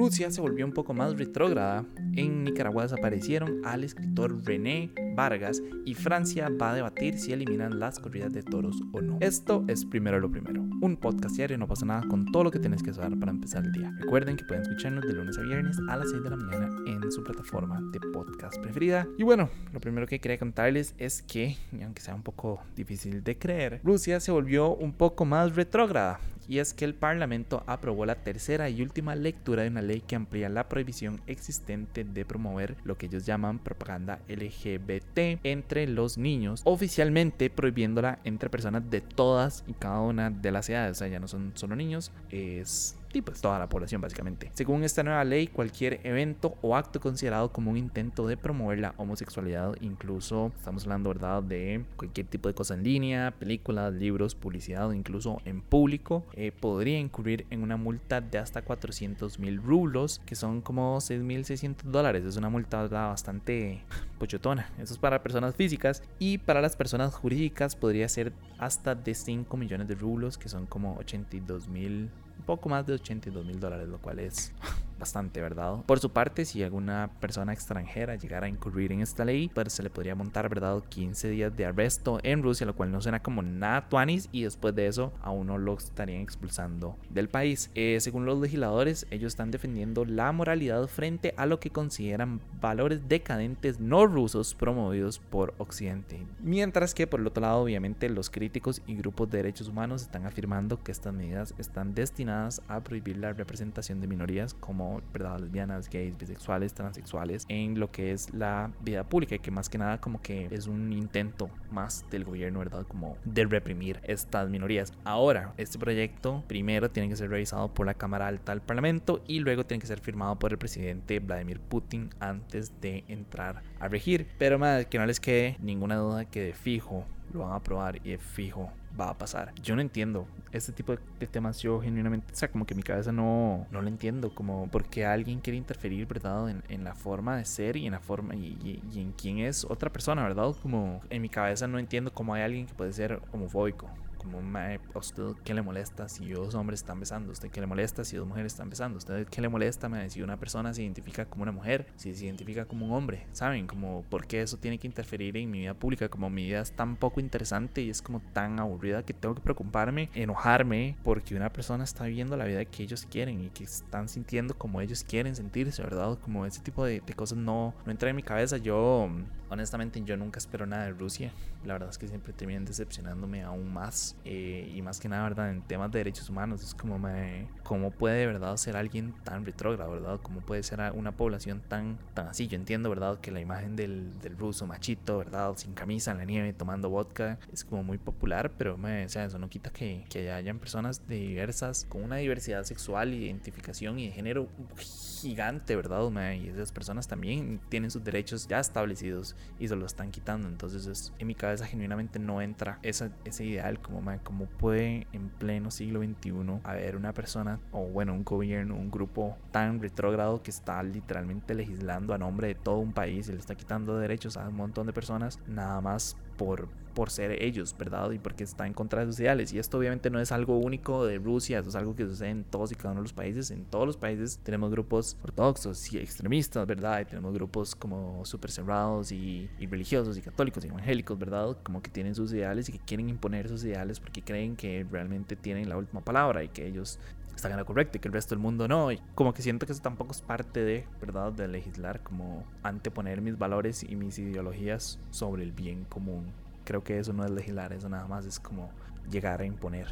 Rusia se volvió un poco más retrógrada. En Nicaragua desaparecieron al escritor René Vargas y Francia va a debatir si eliminan las corridas de toros o no. Esto es primero lo primero. Un podcast diario no pasa nada con todo lo que tienes que saber para empezar el día. Recuerden que pueden escucharnos de lunes a viernes a las 6 de la mañana en su plataforma de podcast preferida. Y bueno, lo primero que quería contarles es que, aunque sea un poco difícil de creer, Rusia se volvió un poco más retrógrada y es que el Parlamento aprobó la tercera y última lectura de una ley que amplía la prohibición existente de promover lo que ellos llaman propaganda LGBT entre los niños, oficialmente prohibiéndola entre personas de todas y cada una de las edades, o sea, ya no son solo niños, es y pues toda la población básicamente. Según esta nueva ley, cualquier evento o acto considerado como un intento de promover la homosexualidad, incluso estamos hablando verdad de cualquier tipo de cosa en línea, películas, libros, publicidad o incluso en público, eh, podría incurrir en una multa de hasta 400 mil rublos, que son como 6.600 dólares. Es una multa bastante pochotona. Eso es para personas físicas y para las personas jurídicas podría ser hasta de 5 millones de rublos, que son como 82 mil poco más de 82 mil dólares, lo cual es bastante, ¿verdad? Por su parte, si alguna persona extranjera llegara a incurrir en esta ley, pues se le podría montar, ¿verdad? 15 días de arresto en Rusia, lo cual no suena como nada tuanis y después de eso a uno lo estarían expulsando del país. Eh, según los legisladores, ellos están defendiendo la moralidad frente a lo que consideran valores decadentes no rusos promovidos por Occidente. Mientras que por el otro lado, obviamente, los críticos y grupos de derechos humanos están afirmando que estas medidas están destinadas a prohibir la representación de minorías como ¿verdad? lesbianas, gays, bisexuales, transexuales en lo que es la vida pública y que más que nada como que es un intento más del gobierno, ¿verdad? Como de reprimir estas minorías. Ahora, este proyecto primero tiene que ser revisado por la Cámara Alta del Parlamento y luego tiene que ser firmado por el presidente Vladimir Putin antes de entrar a regir. Pero más que no les quede ninguna duda que de fijo lo van a aprobar y de fijo va a pasar. Yo no entiendo este tipo de temas. Yo genuinamente, o sea, como que mi cabeza no, no lo entiendo. Como porque alguien quiere interferir, ¿verdad? En, la forma de ser y en la forma y, en quién es otra persona, ¿verdad? Como en mi cabeza no entiendo cómo hay alguien que puede ser homofóbico como a usted qué le molesta si dos hombres están besando, usted qué le molesta si dos mujeres están besando, usted qué le molesta si una persona se identifica como una mujer, si se identifica como un hombre, ¿saben? Como por qué eso tiene que interferir en mi vida pública, como mi vida es tan poco interesante y es como tan aburrida que tengo que preocuparme, enojarme porque una persona está viviendo la vida que ellos quieren y que están sintiendo como ellos quieren sentirse, ¿verdad? Como ese tipo de, de cosas no, no entra en mi cabeza. Yo, honestamente, yo nunca espero nada de Rusia. La verdad es que siempre terminan decepcionándome aún más eh, y más que nada, ¿verdad? En temas de derechos humanos, es como, me, ¿cómo puede, ¿verdad? Ser alguien tan retrógrado, ¿verdad? ¿Cómo puede ser una población tan, tan así? Yo entiendo, ¿verdad? Que la imagen del, del ruso machito, ¿verdad? Sin camisa en la nieve, tomando vodka, es como muy popular, pero, me, o sea, eso no quita que, que hayan personas diversas, con una diversidad sexual, identificación y de género gigante, ¿verdad? y esas personas también tienen sus derechos ya establecidos y se lo están quitando. Entonces, es, en mi cabeza genuinamente no entra esa, ese ideal como cómo puede en pleno siglo XXI haber una persona o bueno, un gobierno, un grupo tan retrógrado que está literalmente legislando a nombre de todo un país y le está quitando derechos a un montón de personas nada más por, por ser ellos, ¿verdad? Y porque está en contra de sus ideales. Y esto obviamente no es algo único de Rusia, esto es algo que sucede en todos y cada uno de los países. En todos los países tenemos grupos ortodoxos y extremistas, ¿verdad? Y tenemos grupos como súper cerrados y, y, religiosos y católicos y evangélicos, ¿verdad? Como que tienen sus ideales y que quieren imponer sus ideales porque creen que realmente tienen la última palabra y que ellos están en lo correcto y que el resto del mundo no. Y como que siento que eso tampoco es parte de, ¿verdad? De legislar, como anteponer mis valores y mis ideologías sobre el bien común. Creo que eso no es legislar, eso nada más es como llegar a imponer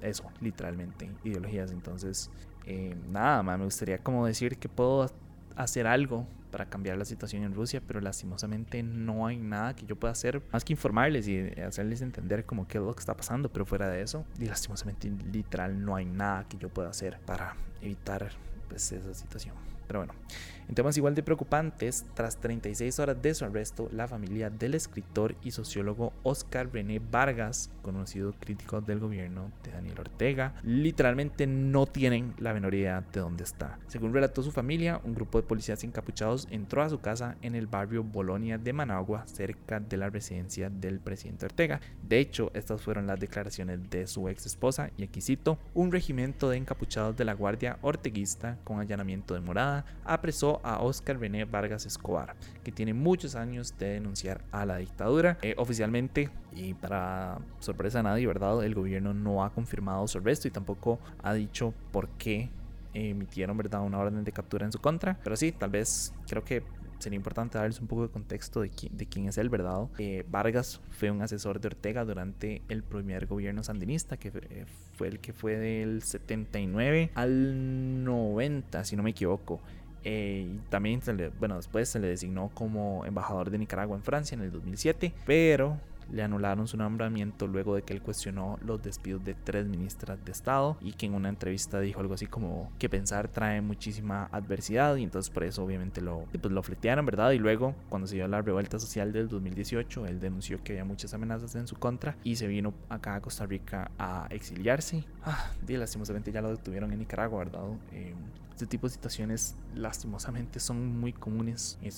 eso, literalmente, ideologías. Entonces, eh, nada más, me gustaría como decir que puedo hacer algo para cambiar la situación en Rusia, pero lastimosamente no hay nada que yo pueda hacer más que informarles y hacerles entender como qué es lo que está pasando, pero fuera de eso, y lastimosamente literal no hay nada que yo pueda hacer para evitar pues, esa situación. Pero bueno, en temas igual de preocupantes, tras 36 horas de su arresto, la familia del escritor y sociólogo Oscar René Vargas, conocido crítico del gobierno de Daniel Ortega, literalmente no tienen la menor idea de dónde está. Según relató su familia, un grupo de policías encapuchados entró a su casa en el barrio Bolonia de Managua, cerca de la residencia del presidente Ortega. De hecho, estas fueron las declaraciones de su ex esposa, y aquí cito, un regimiento de encapuchados de la Guardia Orteguista con allanamiento de morada, apresó a Oscar René Vargas Escobar, que tiene muchos años de denunciar a la dictadura. Eh, oficialmente, y para sorpresa de nadie, ¿verdad? El gobierno no ha confirmado su arresto y tampoco ha dicho por qué emitieron verdad una orden de captura en su contra pero sí tal vez creo que sería importante darles un poco de contexto de, de quién es él, ¿verdad? Eh, Vargas fue un asesor de Ortega durante el primer gobierno sandinista, que eh, fue el que fue del 79 al 90, si no me equivoco. Eh, y también, se le, bueno, después se le designó como embajador de Nicaragua en Francia en el 2007, pero le anularon su nombramiento luego de que él cuestionó los despidos de tres ministras de Estado y que en una entrevista dijo algo así como que pensar trae muchísima adversidad y entonces por eso obviamente lo, pues lo fletearon, ¿verdad? Y luego cuando se dio la revuelta social del 2018, él denunció que había muchas amenazas en su contra y se vino acá a Costa Rica a exiliarse. Ah, y lastimosamente ya lo detuvieron en Nicaragua, ¿verdad? Eh, este tipo de situaciones lastimosamente son muy comunes en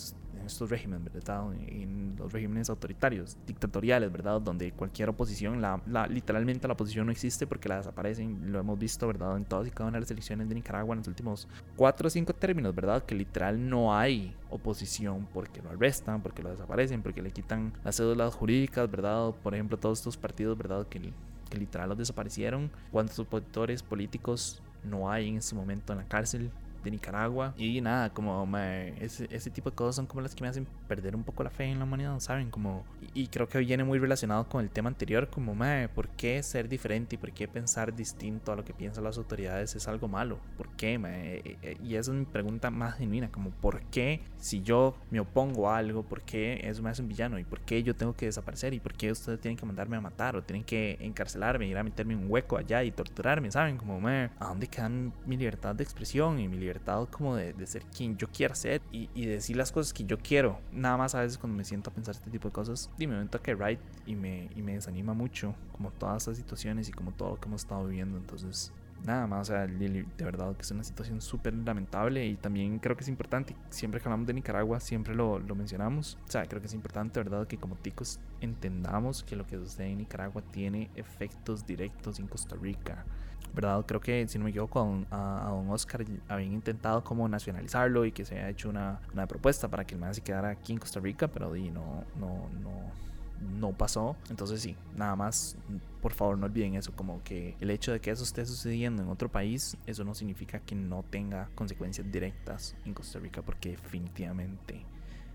estos, regímenes, ¿verdad? En los regímenes autoritarios, dictatoriales, ¿verdad? Donde cualquier oposición, la, literalmente la oposición no existe porque la desaparecen. Lo hemos visto, ¿verdad? En todas y cada una de las elecciones de Nicaragua en los últimos cuatro o cinco términos, ¿verdad? Que literal no hay oposición porque lo arrestan, porque lo desaparecen, porque le quitan las cédulas jurídicas, ¿verdad? Por ejemplo, todos estos partidos, ¿verdad? Que, que literal los desaparecieron. ¿Cuántos opositores políticos no hay en ese momento en la cárcel de Nicaragua. Y nada, como ese, ese, tipo de cosas son como las que me hacen perder un poco la fe en la humanidad, ¿saben? Como, y, creo que viene muy relacionado con el tema anterior, como, mae, ¿por qué ser diferente y por qué pensar distinto a lo que piensan las autoridades es algo malo? ¿Por qué, mae? Eh, eh, y esa es mi pregunta más genuina, como, ¿por qué si yo me opongo a algo, por qué eso me hace un villano? ¿Y por qué yo tengo que desaparecer? ¿Y por qué ustedes tienen que mandarme a matar o tienen que encarcelarme, ir a meterme en un hueco allá y torturarme, ¿saben? Como, mae, ¿a dónde queda mi libertad de expresión y mi libertad como de, ser quien yo quiera ser y, decir las cosas que yo quiero. Nada más a veces cuando me siento a pensar este tipo de cosas, y me momento que right y me, y me desanima mucho, como todas estas situaciones y como todo lo que hemos estado viviendo. Entonces, nada más, o sea, de verdad que es una situación súper lamentable y también creo que es importante, siempre que hablamos de Nicaragua, siempre lo, lo, mencionamos, o sea, creo que es importante, verdad, que como ticos entendamos que lo que sucede en Nicaragua tiene efectos directos en Costa Rica. ¿verdad? Creo que, si no me equivoco, a, a don Oscar habían intentado como nacionalizarlo y que se haya hecho una, una propuesta para que el man se quedara aquí en Costa Rica, pero di, no, no, no, no pasó. Entonces sí, nada más, por favor no olviden eso, como que el hecho de que eso esté sucediendo en otro país, eso no significa que no tenga consecuencias directas en Costa Rica, porque definitivamente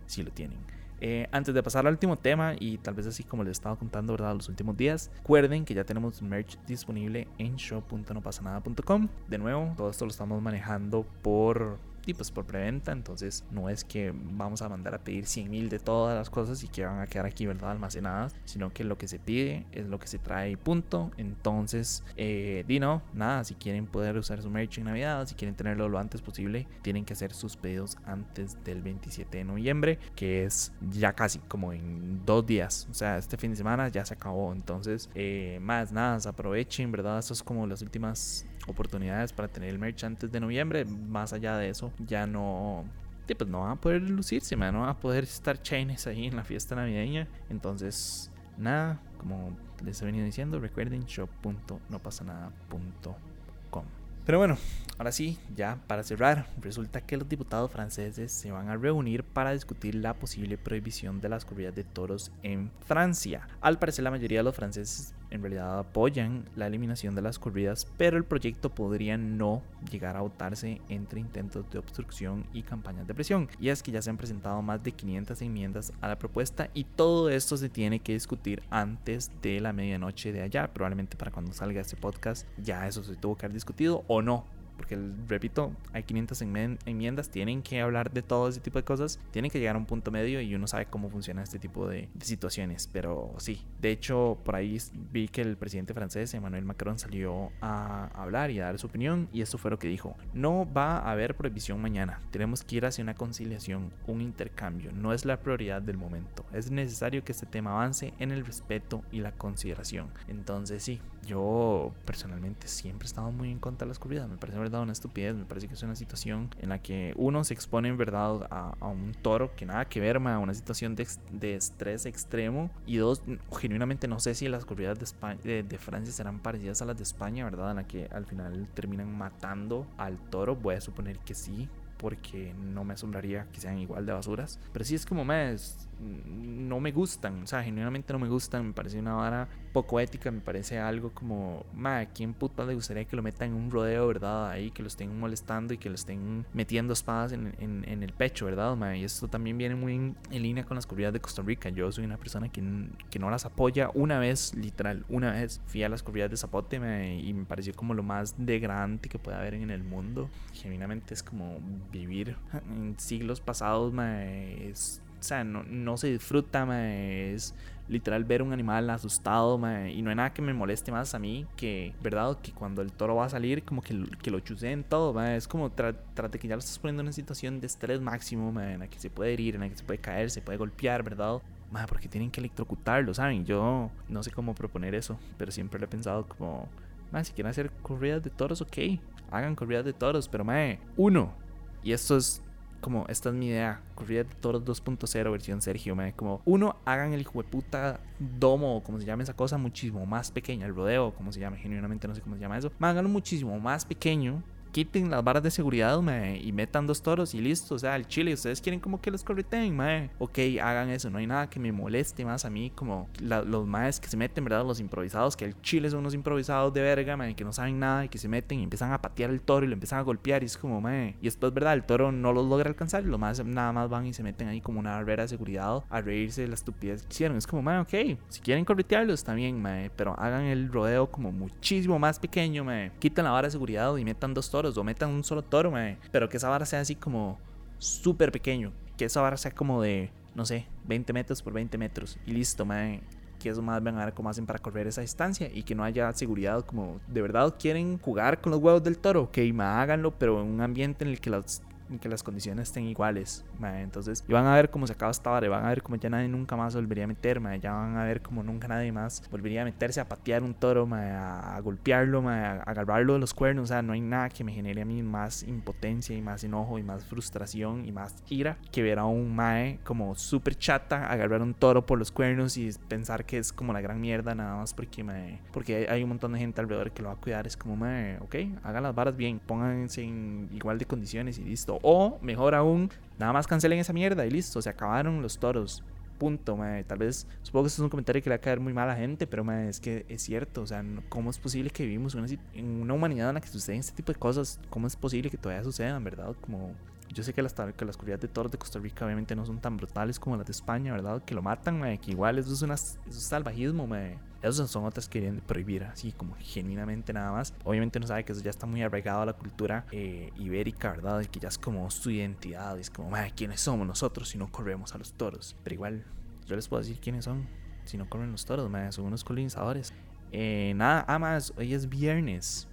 sí lo tienen. Eh, antes de pasar al último tema, y tal vez así como les estaba contando, ¿verdad? Los últimos días, recuerden que ya tenemos merch disponible en shop.nopasanada.com. De nuevo, todo esto lo estamos manejando por y pues por preventa. Entonces no es que vamos a mandar a pedir 100 mil de todas las cosas y que van a quedar aquí, ¿verdad? Almacenadas, sino que lo que se pide es lo que se trae y punto. Entonces, eh, Dino, nada, si quieren poder usar su merch en Navidad, si quieren tenerlo lo antes posible, tienen que hacer sus pedidos antes del 27 de noviembre, que es ya casi como en dos días. O sea, este fin de semana ya se acabó. Entonces, eh, más nada, aprovechen, ¿verdad? Eso es como las últimas oportunidades para tener el merch antes de noviembre. Más allá de eso, ya no pues no van a poder lucirse, no van a poder estar chaines ahí en la fiesta navideña. Entonces, nada, como les he venido diciendo, recuerden shop.nopasanada.com. Pero bueno, ahora sí, ya para cerrar, resulta que los diputados franceses se van a reunir para discutir la posible prohibición de las corridas de toros en Francia. Al parecer la mayoría de los franceses en realidad apoyan la eliminación de las corridas, pero el proyecto podría no llegar a votarse entre intentos de obstrucción y campañas de presión. Y es que ya se han presentado más de 500 enmiendas a la propuesta y todo esto se tiene que discutir antes de la medianoche de allá. Probablemente para cuando salga este podcast ya eso se tuvo que haber discutido o no porque repito, hay 500 enmiendas, tienen que hablar de todo ese tipo de cosas, tienen que llegar a un punto medio y uno sabe cómo funciona este tipo de, situaciones, pero sí, de hecho por ahí vi que el presidente francés, Emmanuel Macron, salió a hablar y a dar su opinión y esto fue lo que dijo, no va a haber prohibición mañana, tenemos que ir hacia una conciliación, un intercambio, no es la prioridad del momento, es necesario que este tema avance en el respeto y la consideración, entonces sí, yo personalmente siempre he estado muy en contra de las corridas, me parece ¿verdad? Una estupidez. Me parece que es una situación en la que uno se expone, en verdad, a, a un toro que nada que ver, a una situación de, de, estrés extremo. Y dos, genuinamente no sé si las corridas de, España, de, de, Francia serán parecidas a las de España, ¿verdad? En la que al final terminan matando al toro. Voy a suponer que sí porque no me asombraría que sean igual de basuras. Pero sí es como más no me gustan, o sea, genuinamente no me gustan, me parece una vara poco ética, me parece algo como, ma, ¿a quién puta le gustaría que lo metan en un rodeo, verdad? Ahí, que lo estén molestando y que lo estén metiendo espadas en, en, el pecho, ¿verdad? Ma? Y esto también viene muy en, línea con las corridas de Costa Rica. Yo soy una persona que, que, no las apoya una vez, literal, una vez fui a las corridas de Zapote y me pareció como lo más degradante que puede haber en el mundo. Genuinamente es como vivir en siglos pasados, ma, es o sea, no, no se disfruta, es literal ver un animal asustado, y no hay nada que me moleste más a mí que, ¿verdad? Que cuando el toro va a salir, como que, que lo chuseen todo, es como trate que ya lo estás poniendo en una situación de estrés máximo, en la que se puede herir, en la que se puede caer, se puede golpear, ¿verdad? porque tienen que electrocutarlo, ¿saben? Yo no sé cómo proponer eso, pero siempre lo he pensado como, si quieren hacer corridas de toros, ok, hagan corridas de toros, pero, madre, uno, y esto es como, esta es mi idea, corrida de toros 2.0 versión Sergio, me como, uno, hagan el hijo de puta domo, como se llama esa cosa, muchísimo más pequeña, el rodeo, como se llama, genuinamente no sé cómo se llama eso, háganlo muchísimo más pequeño quiten las barras de seguridad, mae, y metan dos toros y listo. O sea, el chile, ustedes quieren como que los correten, mae. Ok, hagan eso, no hay nada que me moleste más a mí, como los maes que se meten, ¿verdad? Los improvisados, que el chile son unos improvisados de verga, mae, que no saben nada y que se meten y empiezan a patear el toro y lo empiezan a golpear y es como, mae. Y después, ¿verdad? El toro no los logra alcanzar y los más nada más van y se meten ahí como una barrera de seguridad a reírse de la estupidez que hicieron. Es como, mae, ok, si quieren corretearlos, está bien, mae, pero hagan el rodeo como muchísimo más pequeño, mae. Quiten la vara de seguridad y metan dos toros o metan un solo toro, Pero que esa vara sea así como súper pequeño. Que esa vara sea como de, no sé, 20 metros por 20 metros. Y listo, mae. Que eso más van a ver cómo hacen para correr esa distancia y que no haya seguridad. Como de verdad quieren jugar con los huevos del toro, ok, háganlo, pero en un ambiente en el que las que las condiciones estén iguales. Entonces, y van a ver cómo se acaba esta vara, van a ver cómo ya nadie nunca más volvería a meter, ya van a ver cómo nunca nadie más volvería a meterse a patear un toro, a, golpearlo, a, agarrarlo de los cuernos. O sea, no hay nada que me genere a mí más impotencia y más enojo y más frustración y más ira que ver a un mae como súper chata agarrar un toro por los cuernos y pensar que es como la gran mierda nada más porque mae, porque hay un montón de gente alrededor que lo va a cuidar. Es como mae, ok, hagan las varas bien, pónganse en igual de condiciones y listo. O, mejor aún, nada más cancelen esa mierda y listo, se acabaron los toros. Punto, Tal vez, supongo que esto es un comentario que le va a caer muy mal a la gente, pero es que es cierto. O sea, ¿cómo es posible que vivimos en una humanidad en la que suceden este tipo de cosas? ¿Cómo es posible que todavía sucedan, verdad? Como yo sé que las, que las corridas de toros de Costa Rica obviamente no son tan brutales como las de España, ¿verdad? Que lo matan, que igual eso es, una, salvajismo, mae. Esos son otras que quieren prohibir, así como genuinamente nada más. Obviamente no sabe que eso ya está muy arraigado a la cultura eh, ibérica, ¿verdad? Que ya es como su identidad, es como, ¿quiénes somos nosotros si no corremos a los toros? Pero igual, yo les puedo decir quiénes son si no corren los toros, mae, son unos colonizadores. Eh, nada, ah, más, hoy es viernes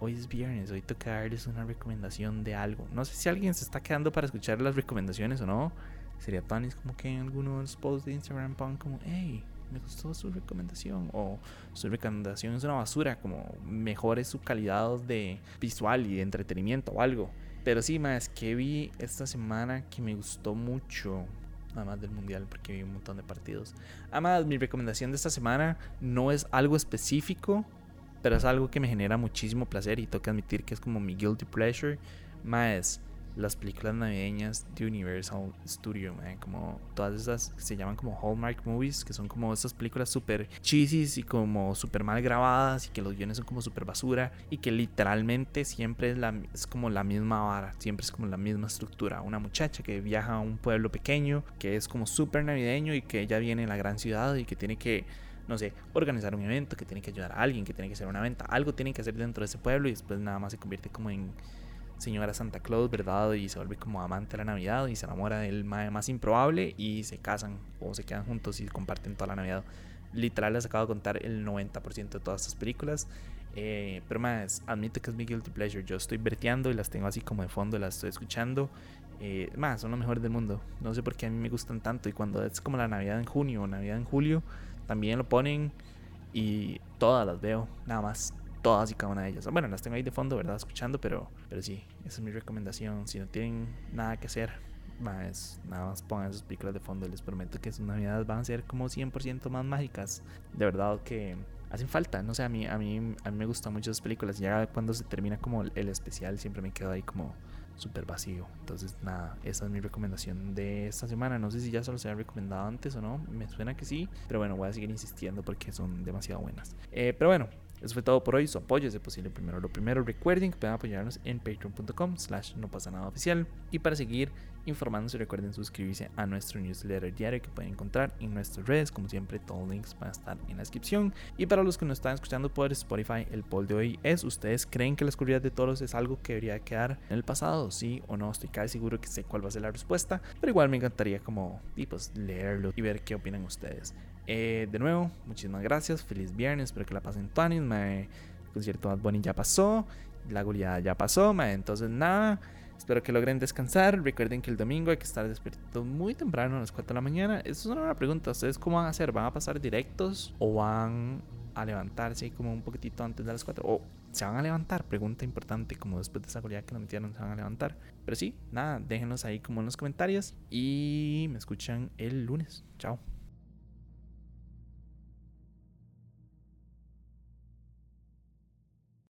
hoy es viernes, hoy toca darles una recomendación de algo. No sé si alguien se está quedando para escuchar las recomendaciones o no. Sería tan como que en algunos posts de Instagram pongan como, hey, me gustó su recomendación o su recomendación es una basura, como mejore su calidad de visual y de entretenimiento o algo. Pero sí, más que vi esta semana que me gustó mucho, además del mundial, porque vi un montón de partidos. Además, mi recomendación de esta semana no es algo específico, pero es algo que me genera muchísimo placer y tengo que admitir que es como mi guilty pleasure. Más las películas navideñas de Universal Studio, como todas esas que se llaman como Hallmark movies, que son como esas películas súper cheesy y como súper mal grabadas y que los guiones son como súper basura y que literalmente siempre es, la, es como la misma vara, siempre es como la misma estructura. Una muchacha que viaja a un pueblo pequeño que es como súper navideño y que ella viene a la gran ciudad y que tiene que no sé, organizar un evento, que tiene que ayudar a alguien, que tiene que hacer una venta, algo tiene que hacer dentro de ese pueblo y después nada más se convierte como en señora Santa Claus, ¿verdad? Y se vuelve como amante de la Navidad y se enamora del más improbable y se casan o se quedan juntos y comparten toda la Navidad. Literal les acabo de contar el 90% de todas estas películas. Eh, pero más, admito que es mi guilty pleasure. Yo estoy verteando y las tengo así como de fondo, las estoy escuchando. Eh, más, son los mejores del mundo. No sé por qué a mí me gustan tanto. Y cuando es como la Navidad en junio o Navidad en julio, también lo ponen y todas las veo, nada más. Todas y cada una de ellas. Bueno, las tengo ahí de fondo, ¿verdad? Escuchando, pero, pero sí, esa es mi recomendación. Si no tienen nada que hacer, más, nada más pongan sus películas de fondo. Les prometo que sus navidades van a ser como 100% más mágicas. De verdad que hacen falta. No sé, a mí, a mí, a mí me gustan mucho esas películas. Ya cuando se termina como el especial, siempre me quedo ahí como súper vacío. Entonces, nada, esa es mi recomendación de esta semana. No sé si ya se los había recomendado antes o no. Me suena que sí. Pero bueno, voy a seguir insistiendo porque son demasiado buenas. Eh, pero bueno, eso fue todo por hoy. Su apoyo es de posible primero lo primero. Recuerden que pueden apoyarnos en patreon.com slash no pasa nada oficial. Y para seguir informándose recuerden suscribirse a nuestro newsletter diario que pueden encontrar en nuestras redes. Como siempre, todos los links van a estar en la descripción. Y para los que nos están escuchando por Spotify, el poll de hoy es ¿Ustedes creen que las corridas de toros es algo que debería quedar en el pasado? ¿Sí o no? Estoy casi seguro que sé cuál va a ser la respuesta. Pero igual me encantaría como pues, leerlo y ver qué opinan ustedes. Eh, de nuevo, muchísimas gracias. Feliz viernes. Espero que la pasen tuanis. El concierto Bad Bunny ya pasó. La goleada ya pasó. Entonces, nada. Espero que logren descansar. Recuerden que el domingo hay que estar despierto muy temprano, a las 4 de la mañana. Eso es una buena pregunta. ¿Ustedes cómo van a hacer? ¿Van a pasar directos o van a levantarse como un poquitito antes de las 4? ¿O se van a levantar? Pregunta importante, como después de esa goleada que nos metieron, se van a levantar. Pero sí, nada, déjenos ahí como en los comentarios y me escuchan el lunes. Chao.